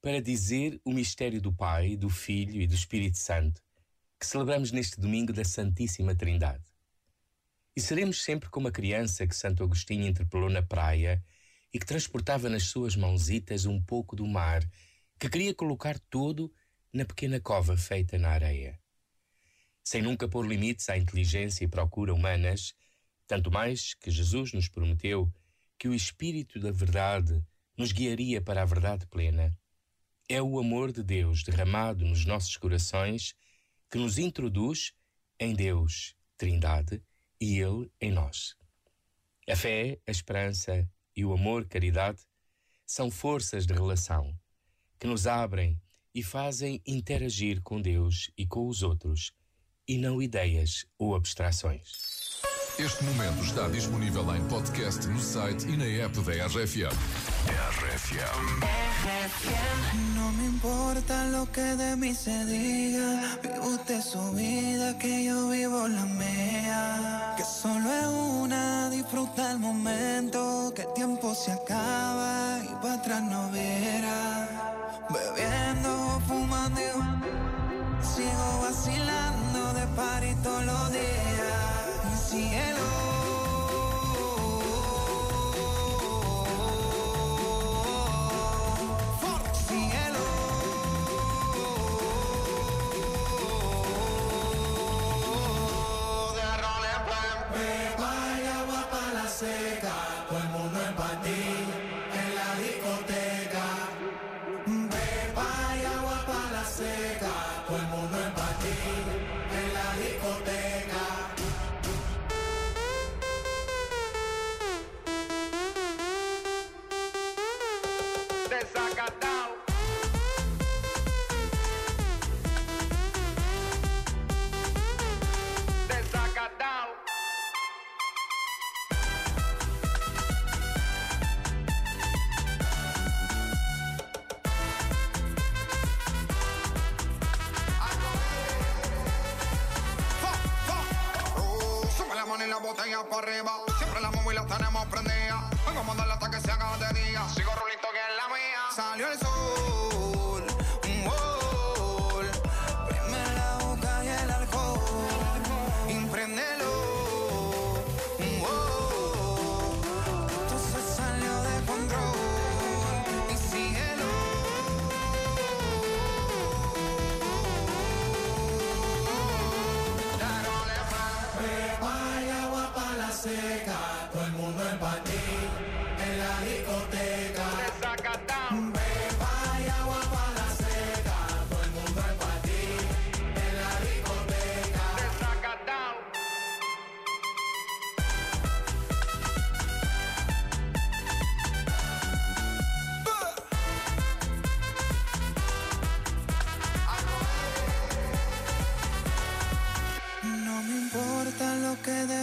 para dizer o mistério do Pai, do Filho e do Espírito Santo, que celebramos neste domingo da Santíssima Trindade. E seremos sempre como a criança que Santo Agostinho interpelou na praia e que transportava nas suas mãozitas um pouco do mar, que queria colocar todo na pequena cova feita na areia. Sem nunca pôr limites à inteligência e procura humanas, tanto mais que Jesus nos prometeu que o Espírito da Verdade nos guiaria para a verdade plena é o amor de Deus derramado nos nossos corações que nos introduz em Deus, Trindade, e Ele em nós. A fé, a esperança e o amor, caridade, são forças de relação que nos abrem e fazem interagir com Deus e com os outros, e não ideias ou abstrações. Este momento está disponível em podcast no site e na app da RFM. RFM. No me importa lo que de mí se diga. Vive usted su vida, que yo vivo la mía. Que solo es una, disfruta el momento. Que el tiempo se acaba y para atrás no verá. Bebiendo, fumando, sigo vacilando de par y todos los días. Y la botella para arriba. Siempre la móvil tenemos prendida. Vengo a mandarla hasta que se haga de día. Sigo rulito que es la mía. Salió el sol. Seca,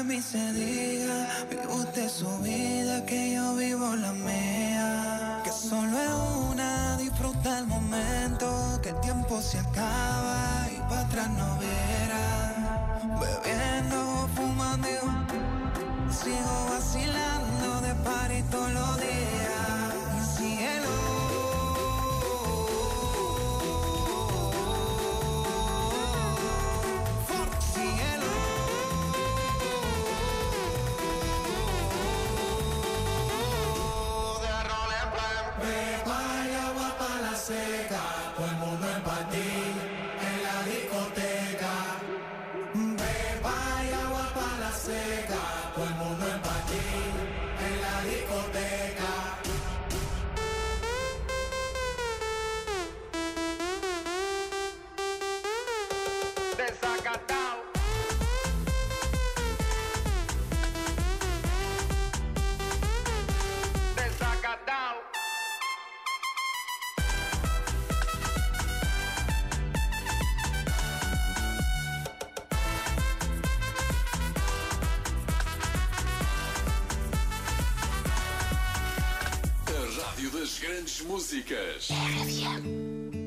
mí se diga. Vive usted su vida, que yo vivo la mía. Que solo es una, disfruta el momento. Que el tiempo se acaba y para atrás no verá. Bebiendo, fumando, sigo vacilando de par y todos rádio das grandes músicas. RFM.